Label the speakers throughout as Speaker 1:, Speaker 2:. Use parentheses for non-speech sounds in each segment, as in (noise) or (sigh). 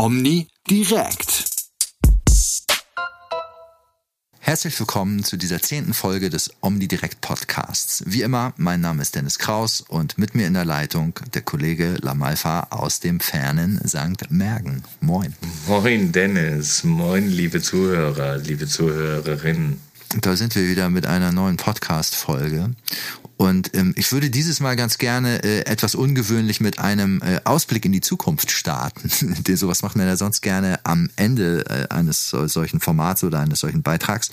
Speaker 1: Omni direkt.
Speaker 2: Herzlich willkommen zu dieser zehnten Folge des Omnidirect Podcasts. Wie immer, mein Name ist Dennis Kraus und mit mir in der Leitung der Kollege Lamalfa aus dem fernen St. Mergen. Moin.
Speaker 3: Moin Dennis, moin liebe Zuhörer, liebe Zuhörerinnen.
Speaker 2: Da sind wir wieder mit einer neuen Podcast-Folge. Und ähm, ich würde dieses Mal ganz gerne äh, etwas ungewöhnlich mit einem äh, Ausblick in die Zukunft starten. (laughs) Den, sowas macht man ja sonst gerne am Ende äh, eines solchen Formats oder eines solchen Beitrags.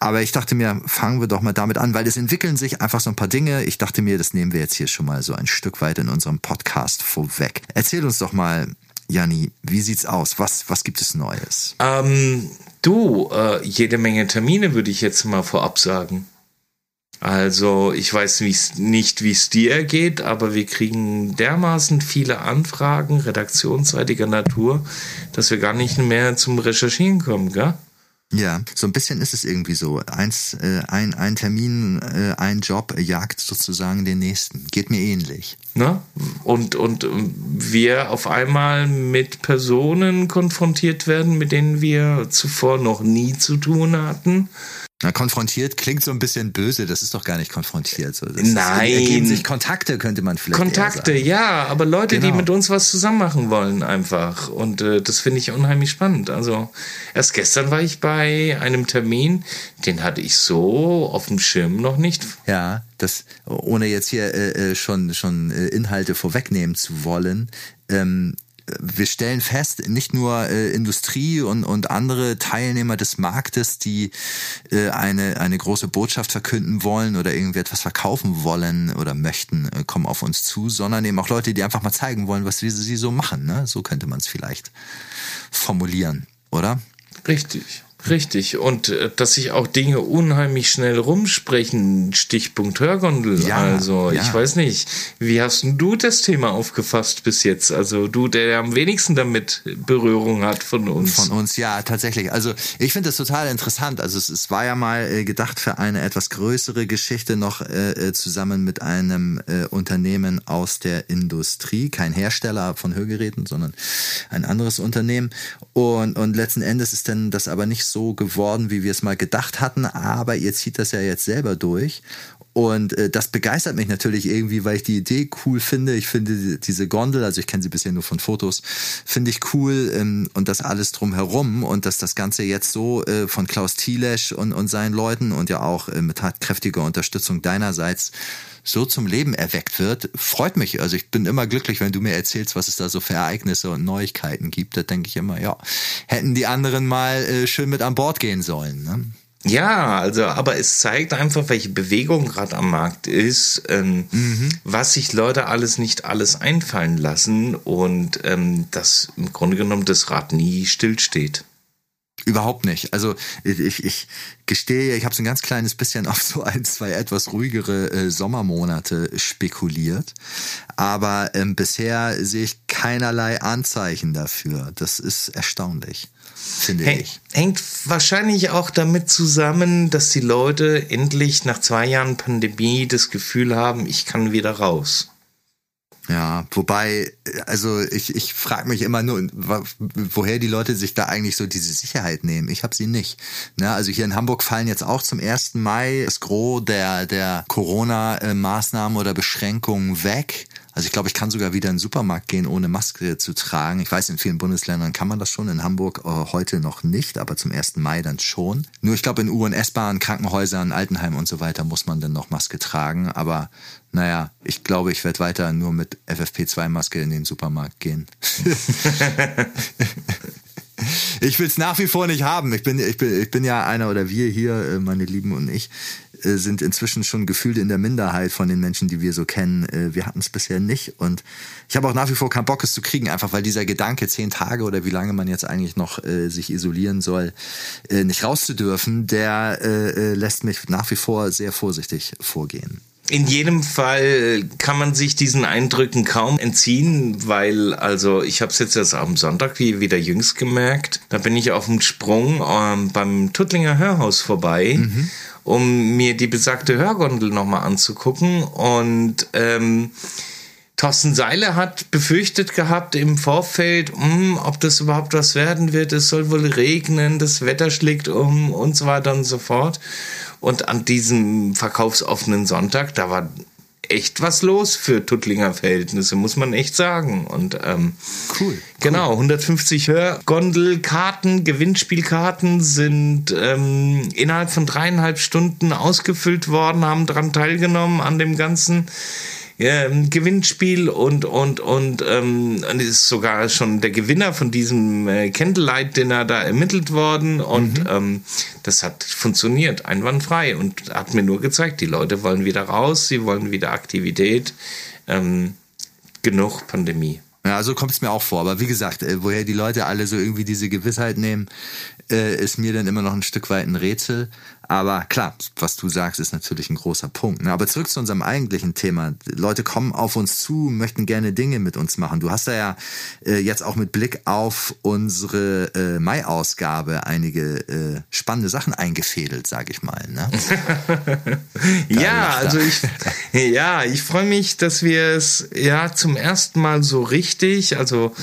Speaker 2: Aber ich dachte mir, fangen wir doch mal damit an, weil es entwickeln sich einfach so ein paar Dinge. Ich dachte mir, das nehmen wir jetzt hier schon mal so ein Stück weit in unserem Podcast vorweg. Erzähl uns doch mal, Janni, wie sieht's aus? Was, was gibt es Neues?
Speaker 3: Ähm, du, äh, jede Menge Termine würde ich jetzt mal vorab sagen. Also ich weiß wie's, nicht, wie es dir geht, aber wir kriegen dermaßen viele Anfragen redaktionsseitiger Natur, dass wir gar nicht mehr zum Recherchieren kommen, gell?
Speaker 2: Ja, so ein bisschen ist es irgendwie so. Eins, äh, ein, ein Termin, äh, ein Job jagt sozusagen den nächsten. Geht mir ähnlich.
Speaker 3: Ne? Und, und wir auf einmal mit Personen konfrontiert werden, mit denen wir zuvor noch nie zu tun hatten
Speaker 2: na, konfrontiert klingt so ein bisschen böse, das ist doch gar nicht konfrontiert. So, das
Speaker 3: Nein.
Speaker 2: Ist, ergeben sich Kontakte, könnte man vielleicht
Speaker 3: Kontakte, ja, aber Leute, genau. die mit uns was zusammen machen wollen einfach. Und äh, das finde ich unheimlich spannend. Also erst gestern war ich bei einem Termin, den hatte ich so auf dem Schirm noch nicht.
Speaker 2: Ja, das, ohne jetzt hier äh, äh schon, schon äh, Inhalte vorwegnehmen zu wollen, ähm, wir stellen fest, nicht nur äh, Industrie und, und andere Teilnehmer des Marktes, die äh, eine, eine große Botschaft verkünden wollen oder irgendwie etwas verkaufen wollen oder möchten, äh, kommen auf uns zu, sondern eben auch Leute, die einfach mal zeigen wollen, was wir sie so machen. Ne? So könnte man es vielleicht formulieren, oder?
Speaker 3: Richtig. Richtig. Und äh, dass sich auch Dinge unheimlich schnell rumsprechen. Stichpunkt Hörgondel. Ja, also, ja. ich weiß nicht. Wie hast du das Thema aufgefasst bis jetzt? Also, du, der am wenigsten damit Berührung hat von uns.
Speaker 2: Von uns, ja, tatsächlich. Also, ich finde das total interessant. Also, es, es war ja mal äh, gedacht für eine etwas größere Geschichte noch äh, äh, zusammen mit einem äh, Unternehmen aus der Industrie. Kein Hersteller von Hörgeräten, sondern ein anderes Unternehmen. Und, und letzten Endes ist dann das aber nicht so geworden, wie wir es mal gedacht hatten, aber ihr zieht das ja jetzt selber durch. Und äh, das begeistert mich natürlich irgendwie, weil ich die Idee cool finde. Ich finde diese Gondel, also ich kenne sie bisher nur von Fotos, finde ich cool ähm, und das alles drumherum und dass das Ganze jetzt so äh, von Klaus Thielesch und, und seinen Leuten und ja auch äh, mit tatkräftiger Unterstützung deinerseits so zum Leben erweckt wird, freut mich. Also ich bin immer glücklich, wenn du mir erzählst, was es da so für Ereignisse und Neuigkeiten gibt. Da denke ich immer, ja, hätten die anderen mal äh, schön mit an Bord gehen sollen. Ne?
Speaker 3: Ja, also, aber es zeigt einfach, welche Bewegung gerade am Markt ist, ähm, mhm. was sich Leute alles nicht alles einfallen lassen und ähm, dass im Grunde genommen das Rad nie stillsteht.
Speaker 2: Überhaupt nicht. Also ich, ich gestehe, ich habe so ein ganz kleines bisschen auf so ein, zwei etwas ruhigere äh, Sommermonate spekuliert. Aber ähm, bisher sehe ich keinerlei Anzeichen dafür. Das ist erstaunlich, finde Häng, ich.
Speaker 3: Hängt wahrscheinlich auch damit zusammen, dass die Leute endlich nach zwei Jahren Pandemie das Gefühl haben, ich kann wieder raus.
Speaker 2: Ja, wobei, also ich, ich frage mich immer nur, woher die Leute sich da eigentlich so diese Sicherheit nehmen. Ich habe sie nicht. Ne? Also hier in Hamburg fallen jetzt auch zum 1. Mai das Gros der, der Corona-Maßnahmen oder Beschränkungen weg. Also ich glaube, ich kann sogar wieder in den Supermarkt gehen, ohne Maske zu tragen. Ich weiß, in vielen Bundesländern kann man das schon, in Hamburg äh, heute noch nicht, aber zum 1. Mai dann schon. Nur ich glaube, in U- und S-Bahnen, Krankenhäusern, Altenheimen und so weiter muss man dann noch Maske tragen. Aber naja, ich glaube, ich werde weiter nur mit FFP2-Maske in den Supermarkt gehen. (laughs) ich will es nach wie vor nicht haben. Ich bin, ich, bin, ich bin ja einer oder wir hier, äh, meine Lieben und ich, sind inzwischen schon gefühlt in der Minderheit von den Menschen, die wir so kennen. Äh, wir hatten es bisher nicht und ich habe auch nach wie vor keinen Bock, es zu kriegen, einfach weil dieser Gedanke, zehn Tage oder wie lange man jetzt eigentlich noch äh, sich isolieren soll, äh, nicht rauszudürfen, der äh, lässt mich nach wie vor sehr vorsichtig vorgehen.
Speaker 3: In jedem Fall kann man sich diesen Eindrücken kaum entziehen, weil also ich habe es jetzt erst am Sonntag wie wieder jüngst gemerkt. Da bin ich auf dem Sprung ähm, beim Tuttlinger Hörhaus vorbei mhm um mir die besagte Hörgondel nochmal anzugucken. Und ähm, Thorsten Seile hat befürchtet gehabt im Vorfeld, mh, hm, ob das überhaupt was werden wird. Es soll wohl regnen, das Wetter schlägt um und so weiter und so fort. Und an diesem verkaufsoffenen Sonntag, da war echt was los für Tuttlinger Verhältnisse, muss man echt sagen. Und ähm, cool. Genau, 150 Hörgondelkarten, Gewinnspielkarten sind ähm, innerhalb von dreieinhalb Stunden ausgefüllt worden, haben daran teilgenommen an dem ganzen ähm, Gewinnspiel und und und ähm, ist sogar schon der Gewinner von diesem äh, Candlelight Dinner da ermittelt worden und mhm. ähm, das hat funktioniert einwandfrei und hat mir nur gezeigt, die Leute wollen wieder raus, sie wollen wieder Aktivität, ähm, genug Pandemie.
Speaker 2: Ja, so kommt es mir auch vor. Aber wie gesagt, äh, woher die Leute alle so irgendwie diese Gewissheit nehmen, äh, ist mir dann immer noch ein Stück weit ein Rätsel. Aber klar, was du sagst, ist natürlich ein großer Punkt. Ne? Aber zurück zu unserem eigentlichen Thema. Leute kommen auf uns zu, möchten gerne Dinge mit uns machen. Du hast da ja äh, jetzt auch mit Blick auf unsere Mai-Ausgabe einige spannende Sachen eingefädelt, sag ich mal. Ne? (laughs)
Speaker 3: ja, also ich, ja, ich freue mich, dass wir es ja zum ersten Mal so richtig, also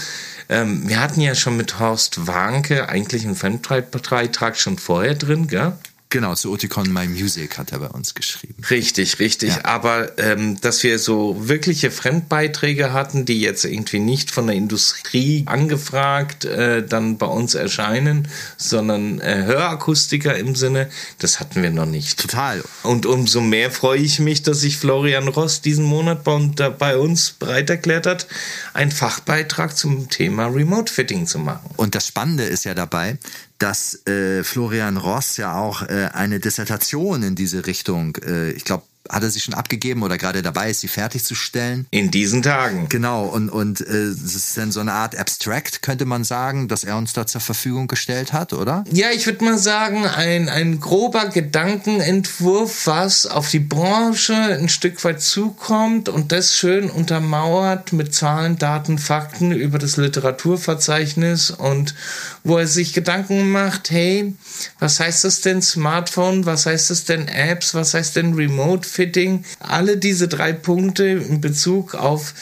Speaker 3: ähm, wir hatten ja schon mit Horst Warnke eigentlich einen Fanbeitrag schon vorher drin, gell?
Speaker 2: Genau, zu Oticon My Music hat er bei uns geschrieben.
Speaker 3: Richtig, richtig. Ja. Aber ähm, dass wir so wirkliche Fremdbeiträge hatten, die jetzt irgendwie nicht von der Industrie angefragt äh, dann bei uns erscheinen, sondern äh, Hörakustiker im Sinne, das hatten wir noch nicht.
Speaker 2: Total.
Speaker 3: Und umso mehr freue ich mich, dass sich Florian Ross diesen Monat bei, bei uns bereit erklärt hat, einen Fachbeitrag zum Thema Remote Fitting zu machen.
Speaker 2: Und das Spannende ist ja dabei, dass äh, Florian Ross ja auch äh, eine Dissertation in diese Richtung, äh, ich glaube, hat er sie schon abgegeben oder gerade dabei ist, sie fertigzustellen?
Speaker 3: In diesen Tagen.
Speaker 2: Genau, und, und äh, es ist dann so eine Art Abstract, könnte man sagen, dass er uns da zur Verfügung gestellt hat, oder?
Speaker 3: Ja, ich würde mal sagen, ein, ein grober Gedankenentwurf, was auf die Branche ein Stück weit zukommt und das schön untermauert mit Zahlen, Daten, Fakten über das Literaturverzeichnis und wo er sich Gedanken macht, hey, was heißt das denn Smartphone, was heißt das denn Apps, was heißt denn Remote Fitting, alle diese drei Punkte in Bezug auf,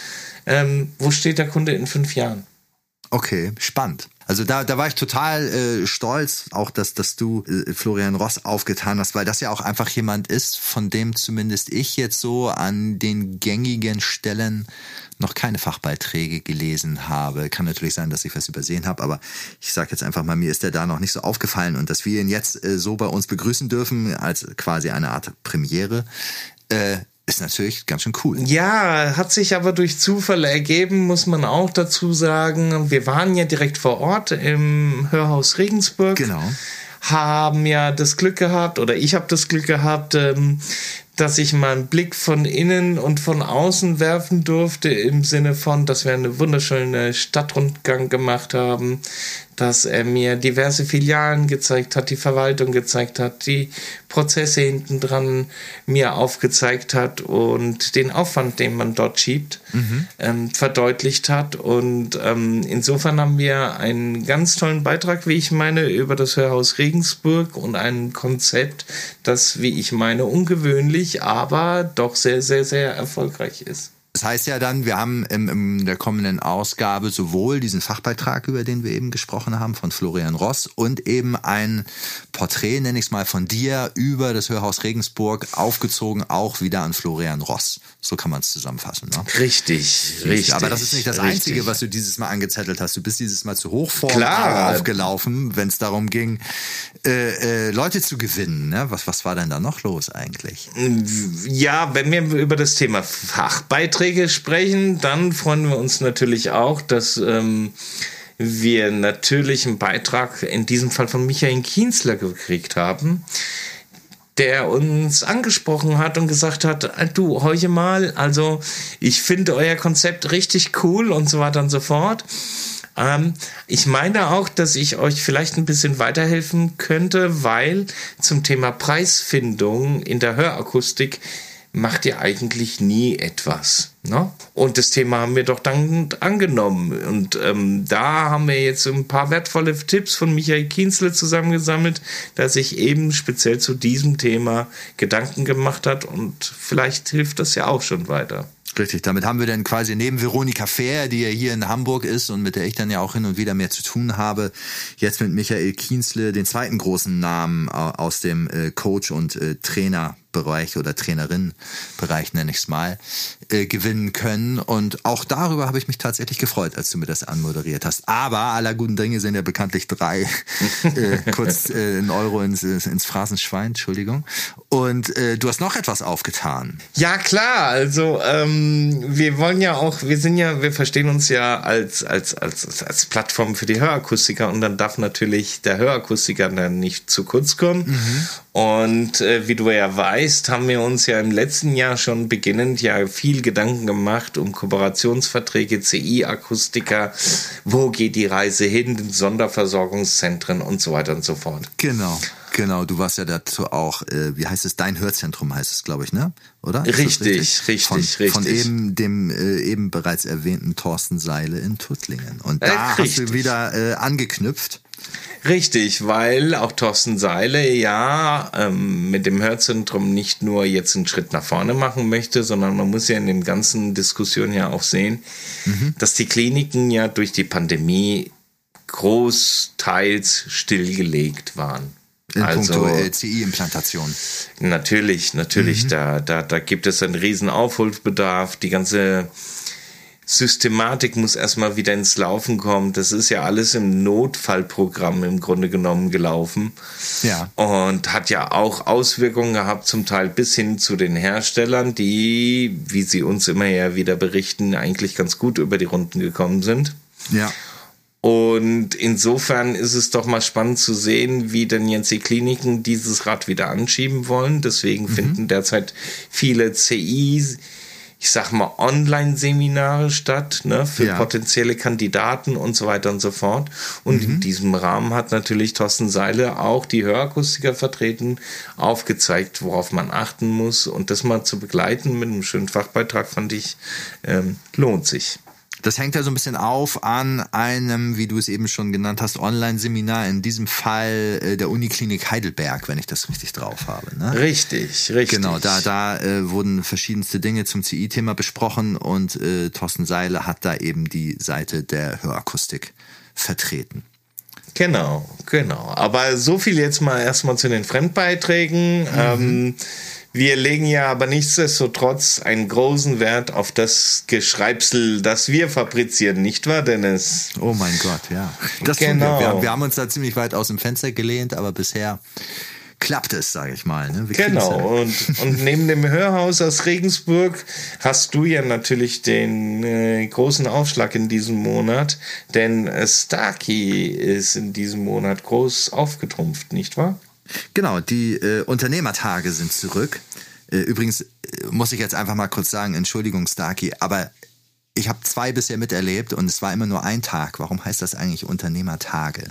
Speaker 3: ähm, wo steht der Kunde in fünf Jahren.
Speaker 2: Okay, spannend. Also da, da war ich total äh, stolz, auch dass, dass du äh, Florian Ross aufgetan hast, weil das ja auch einfach jemand ist, von dem zumindest ich jetzt so an den gängigen Stellen noch keine Fachbeiträge gelesen habe. Kann natürlich sein, dass ich was übersehen habe, aber ich sage jetzt einfach mal, mir ist der da noch nicht so aufgefallen und dass wir ihn jetzt äh, so bei uns begrüßen dürfen, als quasi eine Art Premiere, äh, ist natürlich ganz schön cool.
Speaker 3: Ja, hat sich aber durch Zufall ergeben, muss man auch dazu sagen. Wir waren ja direkt vor Ort im Hörhaus Regensburg.
Speaker 2: Genau
Speaker 3: haben ja das Glück gehabt, oder ich habe das Glück gehabt, ähm, dass ich mal einen Blick von innen und von außen werfen durfte, im Sinne von, dass wir eine wunderschöne Stadtrundgang gemacht haben, dass er mir diverse Filialen gezeigt hat, die Verwaltung gezeigt hat, die Prozesse hinten dran mir aufgezeigt hat und den Aufwand, den man dort schiebt, mhm. ähm, verdeutlicht hat. Und ähm, insofern haben wir einen ganz tollen Beitrag, wie ich meine, über das Hörhaus Regensburg und ein Konzept, das, wie ich meine, ungewöhnlich, aber doch sehr, sehr, sehr erfolgreich ist.
Speaker 2: Das heißt ja dann, wir haben in, in der kommenden Ausgabe sowohl diesen Fachbeitrag, über den wir eben gesprochen haben, von Florian Ross und eben ein Porträt, nenne ich es mal, von dir über das Hörhaus Regensburg, aufgezogen auch wieder an Florian Ross. So kann man es zusammenfassen. Ne?
Speaker 3: Richtig, richtig.
Speaker 2: Aber das ist nicht das richtig. Einzige, was du dieses Mal angezettelt hast. Du bist dieses Mal zu Hochform Klar. aufgelaufen, wenn es darum ging, äh, äh, Leute zu gewinnen. Ne? Was, was war denn da noch los eigentlich?
Speaker 3: Ja, wenn wir über das Thema Fachbeiträge sprechen, dann freuen wir uns natürlich auch, dass ähm, wir natürlich einen Beitrag in diesem Fall von Michael Kienzler gekriegt haben der uns angesprochen hat und gesagt hat, du, heute mal, also ich finde euer Konzept richtig cool und so weiter und so fort. Ähm, ich meine auch, dass ich euch vielleicht ein bisschen weiterhelfen könnte, weil zum Thema Preisfindung in der Hörakustik macht ihr eigentlich nie etwas. Ne? Und das Thema haben wir doch dann angenommen. Und ähm, da haben wir jetzt ein paar wertvolle Tipps von Michael Kienzle zusammengesammelt, der sich eben speziell zu diesem Thema Gedanken gemacht hat. Und vielleicht hilft das ja auch schon weiter.
Speaker 2: Richtig, damit haben wir dann quasi neben Veronika Fehr, die ja hier in Hamburg ist und mit der ich dann ja auch hin und wieder mehr zu tun habe, jetzt mit Michael Kienzle den zweiten großen Namen aus dem äh, Coach- und äh, Trainer Bereich oder Trainerin-Bereich, nenne ich es mal, äh, gewinnen können. Und auch darüber habe ich mich tatsächlich gefreut, als du mir das anmoderiert hast. Aber aller guten Dinge sind ja bekanntlich drei. (laughs) kurz äh, ein Euro ins, ins Phrasenschwein, Entschuldigung. Und äh, du hast noch etwas aufgetan.
Speaker 3: Ja, klar. Also ähm, wir wollen ja auch, wir sind ja, wir verstehen uns ja als, als, als, als Plattform für die Hörakustiker und dann darf natürlich der Hörakustiker dann nicht zu kurz kommen. Mhm. Und äh, wie du ja weißt, haben wir uns ja im letzten Jahr schon beginnend ja viel Gedanken gemacht um Kooperationsverträge, CI-Akustiker, wo geht die Reise hin, Sonderversorgungszentren und so weiter und so fort.
Speaker 2: Genau. Genau, du warst ja dazu auch, äh, wie heißt es, dein Hörzentrum heißt es, glaube ich, ne? Oder?
Speaker 3: Richtig, richtig, richtig,
Speaker 2: von,
Speaker 3: richtig.
Speaker 2: Von eben dem äh, eben bereits erwähnten Thorsten Seile in Tuttlingen. Und da äh, hast du wieder äh, angeknüpft.
Speaker 3: Richtig, weil auch Thorsten Seile ja ähm, mit dem Hörzentrum nicht nur jetzt einen Schritt nach vorne machen möchte, sondern man muss ja in dem ganzen Diskussion ja auch sehen, mhm. dass die Kliniken ja durch die Pandemie großteils stillgelegt waren.
Speaker 2: In also, puncto LCI-Implantation.
Speaker 3: Natürlich, natürlich, mhm. da, da, da gibt es einen riesen Aufholbedarf. Die ganze Systematik muss erstmal wieder ins Laufen kommen. Das ist ja alles im Notfallprogramm im Grunde genommen gelaufen.
Speaker 2: Ja.
Speaker 3: Und hat ja auch Auswirkungen gehabt, zum Teil bis hin zu den Herstellern, die, wie sie uns immer ja wieder berichten, eigentlich ganz gut über die Runden gekommen sind.
Speaker 2: Ja.
Speaker 3: Und insofern ist es doch mal spannend zu sehen, wie denn jetzt die Kliniken dieses Rad wieder anschieben wollen. Deswegen mhm. finden derzeit viele CIs ich sag mal, Online-Seminare statt, ne, für ja. potenzielle Kandidaten und so weiter und so fort. Und mhm. in diesem Rahmen hat natürlich Thorsten Seile auch die Hörakustiker vertreten, aufgezeigt, worauf man achten muss. Und das mal zu begleiten mit einem schönen Fachbeitrag fand ich, ähm, lohnt sich.
Speaker 2: Das hängt ja so ein bisschen auf an einem, wie du es eben schon genannt hast, Online-Seminar, in diesem Fall äh, der Uniklinik Heidelberg, wenn ich das richtig drauf habe. Ne?
Speaker 3: Richtig, richtig.
Speaker 2: Genau, da, da äh, wurden verschiedenste Dinge zum CI-Thema besprochen und äh, Thorsten Seile hat da eben die Seite der Hörakustik vertreten.
Speaker 3: Genau, genau. Aber so viel jetzt mal erstmal zu den Fremdbeiträgen. Mhm. Ähm, wir legen ja aber nichtsdestotrotz einen großen Wert auf das Geschreibsel, das wir fabrizieren, nicht wahr, Dennis?
Speaker 2: Oh mein Gott, ja. Das genau. wir. Wir, wir haben uns da ziemlich weit aus dem Fenster gelehnt, aber bisher klappt es, sage ich mal. Ne?
Speaker 3: Genau. Und, und neben dem Hörhaus aus Regensburg hast du ja natürlich den äh, großen Aufschlag in diesem Monat, denn Starkey ist in diesem Monat groß aufgetrumpft, nicht wahr?
Speaker 2: Genau, die äh, Unternehmertage sind zurück. Äh, übrigens äh, muss ich jetzt einfach mal kurz sagen, Entschuldigung, Starkey, aber ich habe zwei bisher miterlebt und es war immer nur ein Tag. Warum heißt das eigentlich Unternehmertage?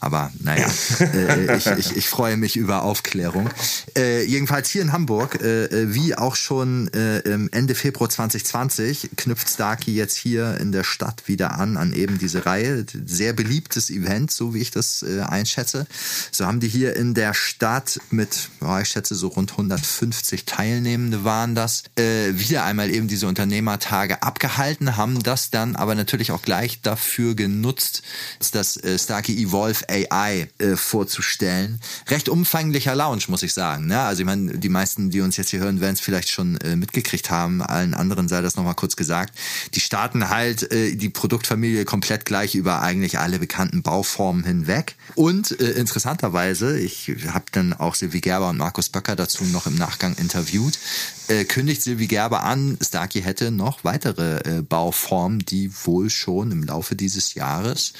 Speaker 2: Aber naja, äh, ich, ich, ich freue mich über Aufklärung. Äh, jedenfalls hier in Hamburg, äh, äh wie auch schon äh, Ende Februar 2020, knüpft Starkey jetzt hier in der Stadt wieder an, an eben diese Reihe. Sehr beliebtes Event, so wie ich das äh, einschätze. So haben die hier in der Stadt mit, oh, ich schätze so rund 150 Teilnehmende waren das, wieder einmal eben diese Unternehmertage abgehalten, haben das dann aber natürlich auch gleich dafür genutzt, das Starkey Evolve AI äh, vorzustellen. Recht umfänglicher Lounge, muss ich sagen. Ne? Also ich meine, die meisten, die uns jetzt hier hören, werden es vielleicht schon äh, mitgekriegt haben. Allen anderen sei das nochmal kurz gesagt. Die starten halt äh, die Produktfamilie komplett gleich über eigentlich alle bekannten Bauformen hinweg. Und äh, interessanterweise, ich habe dann auch Silvi Gerber und Markus Böcker dazu noch im Nachgang interviewt, äh, kündigt Silvi Gerber an, Starkey hätte noch weitere äh, Bauformen, die wohl schon im Laufe dieses Jahres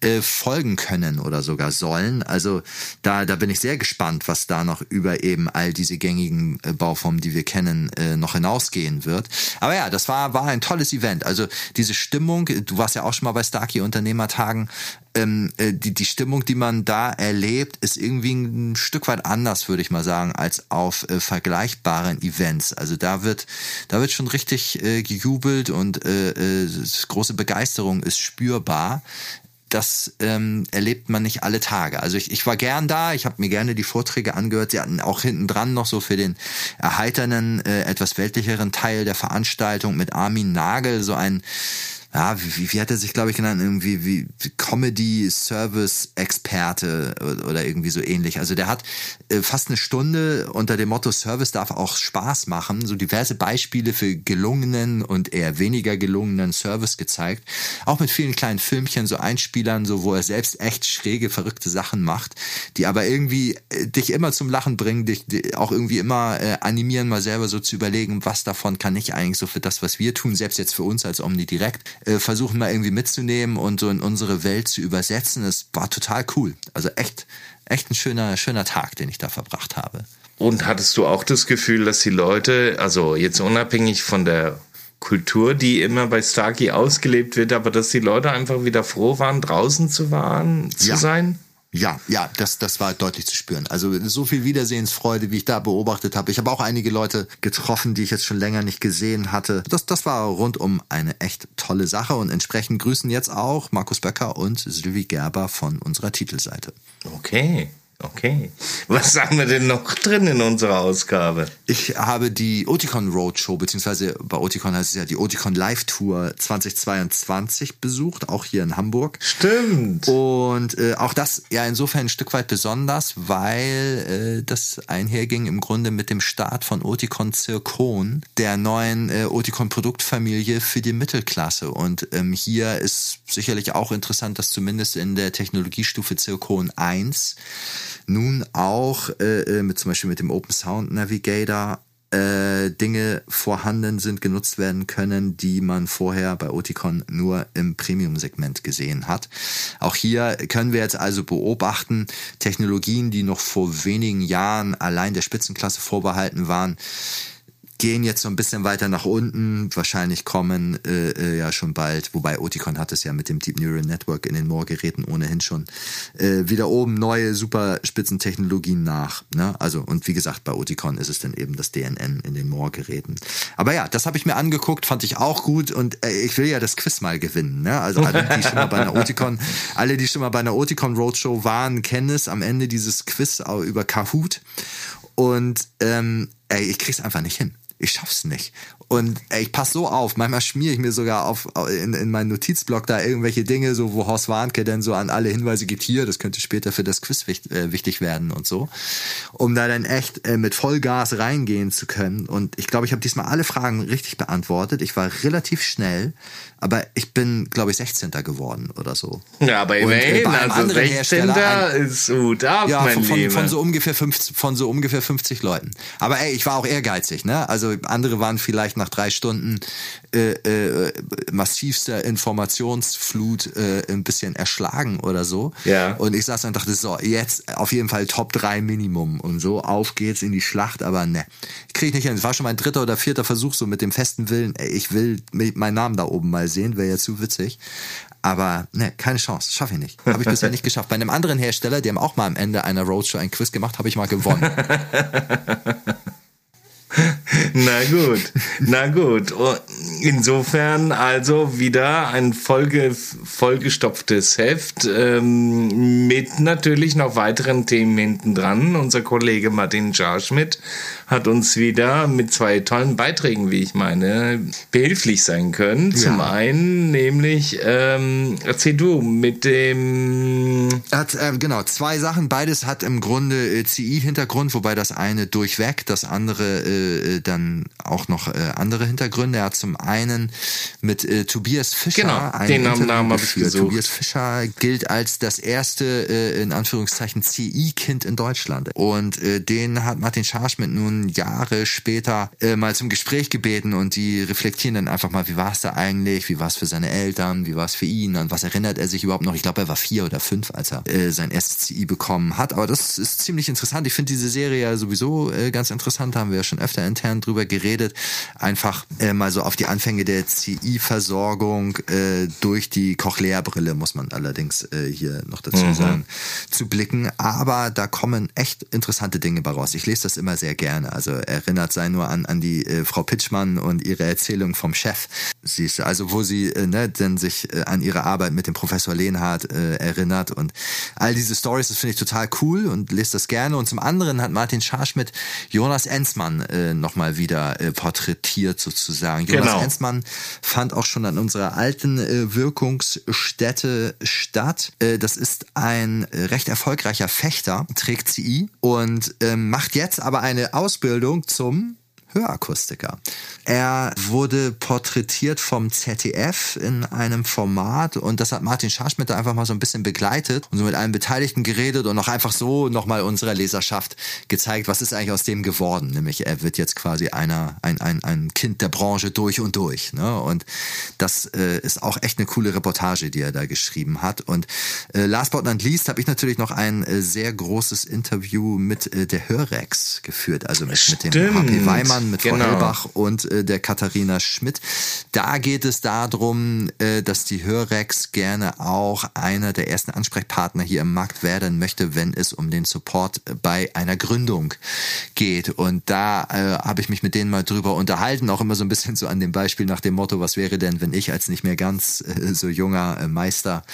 Speaker 2: äh, folgen können oder sogar sollen. Also da, da bin ich sehr gespannt, was da noch über eben all diese gängigen äh, Bauformen, die wir kennen, äh, noch hinausgehen wird. Aber ja, das war, war ein tolles Event. Also diese Stimmung, du warst ja auch schon mal bei Starkey Unternehmertagen, ähm, äh, die, die Stimmung, die man da erlebt, ist irgendwie ein Stück weit anders, würde ich mal sagen, als auf äh, vergleichbaren Events. Also da wird, da wird schon richtig äh, gejubelt und äh, äh, große Begeisterung ist spürbar. das ähm, erlebt man nicht alle Tage. Also ich, ich war gern da, ich habe mir gerne die Vorträge angehört. Sie hatten auch hinten dran noch so für den erheiternden, äh, etwas weltlicheren Teil der Veranstaltung mit Armin Nagel so ein ja, wie, wie hat er sich, glaube ich, genannt? Irgendwie wie Comedy-Service-Experte oder irgendwie so ähnlich. Also der hat äh, fast eine Stunde unter dem Motto Service darf auch Spaß machen, so diverse Beispiele für gelungenen und eher weniger gelungenen Service gezeigt. Auch mit vielen kleinen Filmchen, so Einspielern, so wo er selbst echt schräge, verrückte Sachen macht, die aber irgendwie äh, dich immer zum Lachen bringen, dich, auch irgendwie immer äh, animieren, mal selber so zu überlegen, was davon kann ich eigentlich so für das, was wir tun, selbst jetzt für uns als Omnidirect äh, versuchen mal irgendwie mitzunehmen und so in unsere Welt zu übersetzen. Es war total cool. Also echt, echt ein schöner, schöner Tag, den ich da verbracht habe.
Speaker 3: Und hattest du auch das Gefühl, dass die Leute, also jetzt unabhängig von der Kultur, die immer bei Starkey ausgelebt wird, aber dass die Leute einfach wieder froh waren, draußen zu, waren, zu
Speaker 2: Ja.
Speaker 3: sein?
Speaker 2: Ja, ja, das, das war deutlich zu spüren. Also so viel Wiedersehensfreude, wie ich da beobachtet habe. Ich habe auch einige Leute getroffen, die ich jetzt schon länger nicht gesehen hatte. Das, das war rundum eine echt tolle Sache und entsprechend grüßen jetzt auch Markus Böcker und Sylvie Gerber von unserer Titelseite.
Speaker 3: Okay, okay. Was haben wir denn noch drin in unserer Ausgabe?
Speaker 2: Ich habe die Oticon Roadshow, beziehungsweise bei Oticon heißt es ja die Oticon Live Tour 2022 besucht, auch hier in Hamburg.
Speaker 3: Stimmt.
Speaker 2: Und äh, auch das ja insofern ein Stück weit besonders, weil äh, das einherging im Grunde mit dem Start von Oticon Zircon, der neuen äh, Oticon Produktfamilie für die Mittelklasse. Und ähm, hier ist sicherlich auch interessant, dass zumindest in der Technologiestufe Zircon 1 nun auch äh, äh, mit zum Beispiel mit dem Open Sound Navigator äh, Dinge vorhanden sind, genutzt werden können, die man vorher bei Oticon nur im Premium-Segment gesehen hat. Auch hier können wir jetzt also beobachten, Technologien, die noch vor wenigen Jahren allein der Spitzenklasse vorbehalten waren, gehen jetzt so ein bisschen weiter nach unten. Wahrscheinlich kommen äh, äh, ja schon bald, wobei Oticon hat es ja mit dem Deep Neural Network in den Moore-Geräten ohnehin schon äh, wieder oben neue super Spitzentechnologien nach. Ne? Also und wie gesagt, bei Oticon ist es dann eben das DNN in den Moore-Geräten. Aber ja, das habe ich mir angeguckt, fand ich auch gut und äh, ich will ja das Quiz mal gewinnen. Ne? Also alle, die schon mal bei einer Oticon, (laughs) alle, die schon mal bei einer Oticon Roadshow waren, kennen es am Ende dieses Quiz über Kahoot. Und ähm, ey, ich krieg's einfach nicht hin. Ich schaff's nicht. Und ey, ich pass so auf. Manchmal schmiere ich mir sogar auf in, in meinen Notizblock da irgendwelche Dinge, so wo Horst Warnke denn so an alle Hinweise gibt hier, das könnte später für das Quiz wichtig, äh, wichtig werden und so. Um da dann echt äh, mit Vollgas reingehen zu können. Und ich glaube, ich habe diesmal alle Fragen richtig beantwortet. Ich war relativ schnell, aber ich bin, glaube ich, 16. geworden oder so.
Speaker 3: Ja, aber
Speaker 2: Und, äh,
Speaker 3: immerhin,
Speaker 2: bei
Speaker 3: also
Speaker 2: anderen
Speaker 3: 16.
Speaker 2: Hersteller ein-
Speaker 3: ist gut ab,
Speaker 2: ja,
Speaker 3: mein
Speaker 2: von, von so ungefähr 50, von so ungefähr 50 Leuten. Aber ey, ich war auch ehrgeizig, ne? Also andere waren vielleicht nach drei Stunden äh, äh, massivster Informationsflut äh, ein bisschen erschlagen oder so.
Speaker 3: Ja.
Speaker 2: Und ich saß und dachte, so, jetzt auf jeden Fall Top 3 Minimum. Und so, auf geht's in die Schlacht, aber ne. Krieg ich nicht hin. Es war schon mein dritter oder vierter Versuch, so mit dem festen Willen, ey, ich will meinen Namen da oben mal sehen, wäre ja zu witzig. Aber ne, keine Chance, schaffe ich nicht. Habe ich bisher nicht geschafft. Bei einem anderen Hersteller, die haben auch mal am Ende einer Roadshow ein Quiz gemacht, habe ich mal gewonnen. (laughs) (laughs)
Speaker 3: Na gut, na gut. Oh, Insofern also wieder ein vollge, vollgestopftes Heft ähm, mit natürlich noch weiteren Themen hinten dran. Unser Kollege Martin Scharschmidt hat uns wieder mit zwei tollen Beiträgen, wie ich meine, behilflich sein können. Zum
Speaker 2: Ja.
Speaker 3: einen nämlich, ähm, erzähl du, mit dem...
Speaker 2: Hat, äh, genau, zwei Sachen. Beides hat im Grunde äh, CI-Hintergrund, wobei das eine durchweg, das andere äh, äh, dann auch noch äh, andere Hintergründe. Er hat zum einen mit äh, Tobias Fischer
Speaker 3: Genau,
Speaker 2: ein
Speaker 3: den
Speaker 2: Interview
Speaker 3: Namen habe ich gesucht.
Speaker 2: Tobias Fischer gilt als das erste, äh, in Anführungszeichen, CI-Kind in Deutschland. Und äh, den hat Martin Scharschmidt nun Jahre später äh, mal zum Gespräch gebeten und die reflektieren dann einfach mal, wie war es da eigentlich, wie war es für seine Eltern, wie war es für ihn, an was erinnert er sich überhaupt noch. Ich glaube, er war vier oder fünf, als er äh, sein erstes CI bekommen hat. Aber das ist ziemlich interessant. Ich finde diese Serie ja sowieso äh, ganz interessant, da haben wir ja schon öfter intern drüber geredet. Einfach äh, mal so auf die Anfänge der CI-Versorgung äh, durch die Cochlea-Brille, muss man allerdings äh, hier noch dazu sagen, zu blicken. Aber da kommen echt interessante Dinge bei raus. Ich lese das immer sehr gerne. Also erinnert sei nur an, an die äh, Frau Pitschmann und ihre Erzählung vom Chef. Sie ist also, wo sie äh, ne, denn sich äh, an ihre Arbeit mit dem Professor Lehnhardt äh, erinnert und all diese Stories, das finde ich total cool und lest das gerne. Und zum anderen hat Martin Scharschmidt Jonas Enzmann äh, nochmal wieder äh, porträtiert sozusagen. Jonas genau. Enzmann fand auch schon an unserer alten äh, Wirkungsstätte statt. Äh, das ist ein recht erfolgreicher Fechter, trägt CI und äh, macht jetzt aber eine Ausbildung zum Hörakustiker. Er wurde porträtiert vom ZDF in einem Format und das hat Martin Scharschmidt einfach mal so ein bisschen begleitet und so mit allen Beteiligten geredet und auch einfach so nochmal unserer Leserschaft gezeigt, was ist eigentlich aus dem geworden. Nämlich er wird jetzt quasi einer, ein, ein, ein Kind der Branche durch und durch. Ne? Und das äh, ist auch echt eine coole Reportage, die er da geschrieben hat. Und äh, last but not least habe ich natürlich noch ein äh, sehr großes Interview mit äh, der Hörex geführt, also mit, mit dem HP Weimann, mit genau. Frau Hellbach und äh, der Katharina Schmidt. Da geht es darum, äh, dass die Hörex gerne auch einer der ersten Ansprechpartner hier im Markt werden möchte, wenn es um den Support bei einer Gründung geht. Und da äh, habe ich mich mit denen mal drüber unterhalten, auch immer so ein bisschen so an dem Beispiel nach dem Motto, was wäre denn, wenn ich als nicht mehr ganz äh, so junger äh, Meister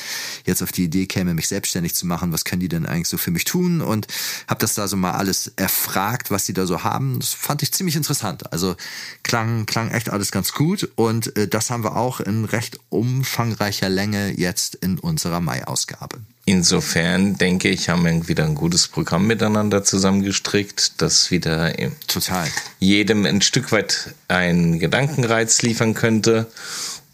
Speaker 2: jetzt auf die Idee käme, mich selbstständig zu machen, was können die denn eigentlich so für mich tun? Und habe das da so mal alles erfragt, was die da so haben. Das fand ich ziemlich interessant. Also klang, klang echt alles ganz gut und äh, das haben wir auch in recht umfangreicher Länge jetzt in unserer Mai-Ausgabe.
Speaker 3: Insofern denke ich, haben wir wieder ein gutes Programm miteinander zusammengestrickt, das wieder
Speaker 2: Total.
Speaker 3: jedem ein Stück weit einen Gedankenreiz liefern könnte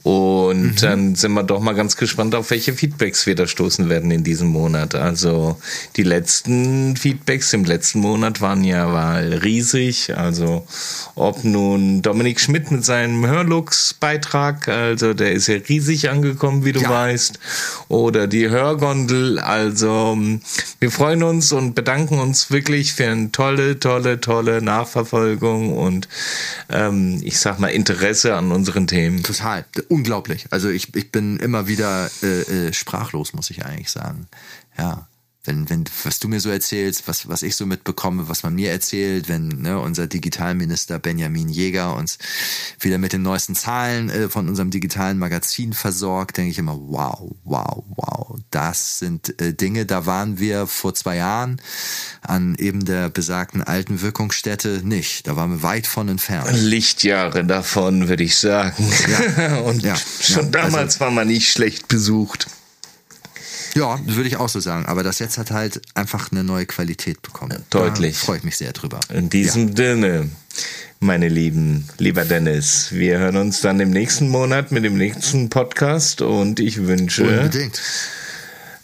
Speaker 3: und mhm. dann sind wir doch mal ganz gespannt, auf welche Feedbacks wir da stoßen werden in diesem Monat. Also die letzten Feedbacks im letzten Monat waren ja mal riesig. Also ob nun Dominik Schmidt mit seinem Hörlux-Beitrag, also der ist ja riesig angekommen, wie du ja. weißt, oder die Hörgondel. Also wir freuen uns und bedanken uns wirklich für eine tolle, tolle, tolle Nachverfolgung und ähm, ich sag mal Interesse an unseren Themen.
Speaker 2: Total unglaublich. Also ich, ich bin immer wieder äh, äh, sprachlos, muss ich eigentlich sagen. Ja wenn, wenn, was du mir so erzählst, was, was ich so mitbekomme, was man mir erzählt, wenn ne, unser Digitalminister Benjamin Jäger uns wieder mit den neuesten Zahlen äh, von unserem digitalen Magazin versorgt, denke ich immer, wow, wow, wow, das sind äh, Dinge, da waren wir vor zwei Jahren an eben der besagten alten Wirkungsstätte nicht. Da waren wir weit von entfernt.
Speaker 3: Lichtjahre davon, würde ich sagen. Ja. (laughs) Und ja, schon ja, damals also, war man nicht schlecht besucht.
Speaker 2: Ja, würde ich auch so sagen. Aber das jetzt hat halt einfach eine neue Qualität bekommen.
Speaker 3: Deutlich.
Speaker 2: Freue ich mich sehr drüber.
Speaker 3: In diesem ja. Sinne, meine Lieben, lieber Dennis, wir hören uns dann im nächsten Monat mit dem nächsten Podcast und ich wünsche
Speaker 2: Unbedingt.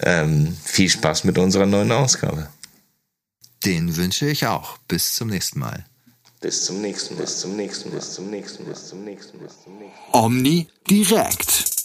Speaker 3: Ähm, viel Spaß mit unserer neuen Ausgabe.
Speaker 2: Den wünsche ich auch. Bis zum nächsten Mal.
Speaker 3: Bis zum nächsten Mal. Bis zum nächsten Mal. Bis zum nächsten Mal. Bis zum nächsten Mal.
Speaker 1: Omni direkt.